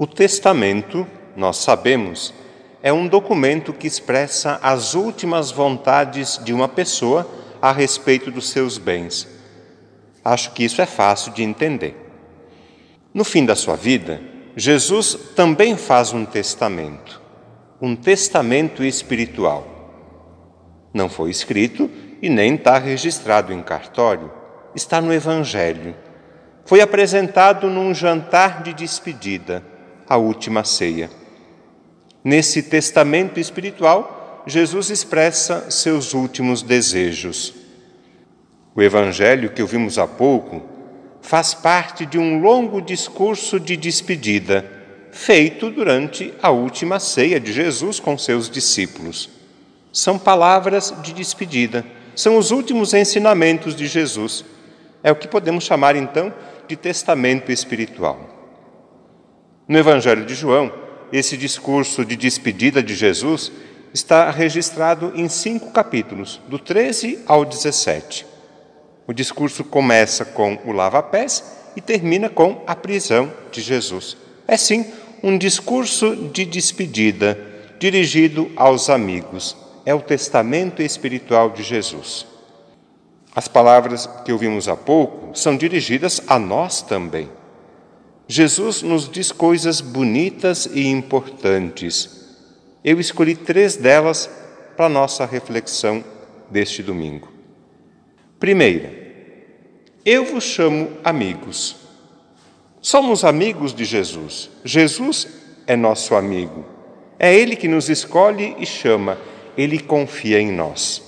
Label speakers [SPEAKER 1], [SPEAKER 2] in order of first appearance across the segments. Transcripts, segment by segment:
[SPEAKER 1] O testamento, nós sabemos, é um documento que expressa as últimas vontades de uma pessoa a respeito dos seus bens. Acho que isso é fácil de entender. No fim da sua vida, Jesus também faz um testamento, um testamento espiritual. Não foi escrito e nem está registrado em cartório, está no Evangelho. Foi apresentado num jantar de despedida a última ceia. Nesse testamento espiritual, Jesus expressa seus últimos desejos. O evangelho que ouvimos há pouco faz parte de um longo discurso de despedida feito durante a última ceia de Jesus com seus discípulos. São palavras de despedida, são os últimos ensinamentos de Jesus. É o que podemos chamar então de testamento espiritual. No Evangelho de João, esse discurso de despedida de Jesus está registrado em cinco capítulos, do 13 ao 17. O discurso começa com o lava-pés e termina com a prisão de Jesus. É sim um discurso de despedida dirigido aos amigos. É o testamento espiritual de Jesus. As palavras que ouvimos há pouco são dirigidas a nós também. Jesus nos diz coisas bonitas e importantes. Eu escolhi três delas para nossa reflexão deste domingo. Primeira, eu vos chamo amigos. Somos amigos de Jesus. Jesus é nosso amigo. É Ele que nos escolhe e chama. Ele confia em nós.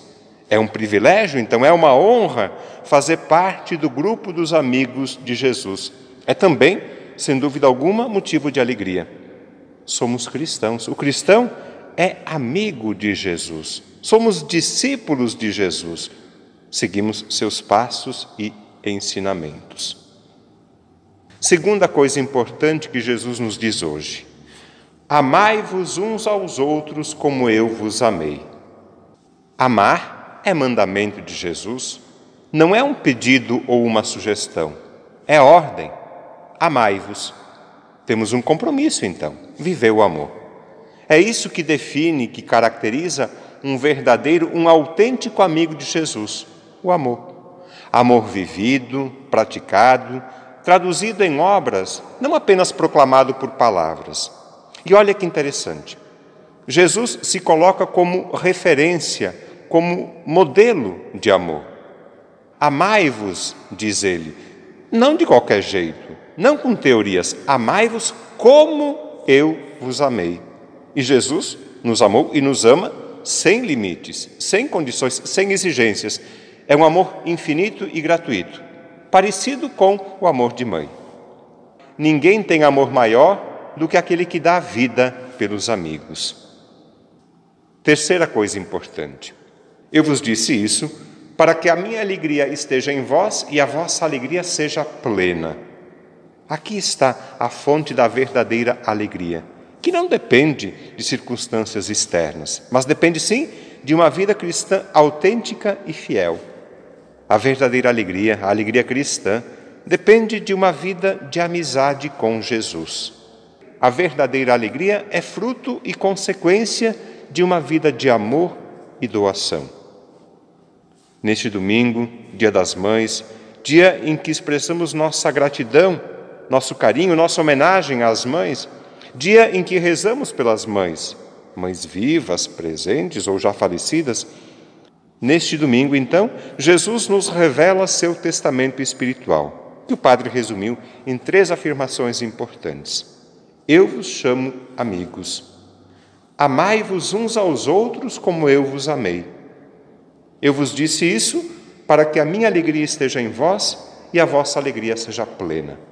[SPEAKER 1] É um privilégio, então é uma honra fazer parte do grupo dos amigos de Jesus. É também sem dúvida alguma, motivo de alegria. Somos cristãos. O cristão é amigo de Jesus. Somos discípulos de Jesus. Seguimos seus passos e ensinamentos. Segunda coisa importante que Jesus nos diz hoje: Amai-vos uns aos outros como eu vos amei. Amar é mandamento de Jesus, não é um pedido ou uma sugestão, é ordem amai-vos. Temos um compromisso, então, viver o amor. É isso que define, que caracteriza um verdadeiro, um autêntico amigo de Jesus: o amor. Amor vivido, praticado, traduzido em obras, não apenas proclamado por palavras. E olha que interessante. Jesus se coloca como referência, como modelo de amor. Amai-vos, diz ele, não de qualquer jeito, não com teorias. Amai-vos como eu vos amei. E Jesus nos amou e nos ama sem limites, sem condições, sem exigências. É um amor infinito e gratuito, parecido com o amor de mãe. Ninguém tem amor maior do que aquele que dá a vida pelos amigos. Terceira coisa importante. Eu vos disse isso para que a minha alegria esteja em vós e a vossa alegria seja plena. Aqui está a fonte da verdadeira alegria, que não depende de circunstâncias externas, mas depende sim de uma vida cristã autêntica e fiel. A verdadeira alegria, a alegria cristã, depende de uma vida de amizade com Jesus. A verdadeira alegria é fruto e consequência de uma vida de amor e doação. Neste domingo, Dia das Mães, dia em que expressamos nossa gratidão nosso carinho, nossa homenagem às mães, dia em que rezamos pelas mães, mães vivas, presentes ou já falecidas. Neste domingo, então, Jesus nos revela seu testamento espiritual, que o Padre resumiu em três afirmações importantes. Eu vos chamo amigos. Amai-vos uns aos outros como eu vos amei. Eu vos disse isso para que a minha alegria esteja em vós e a vossa alegria seja plena.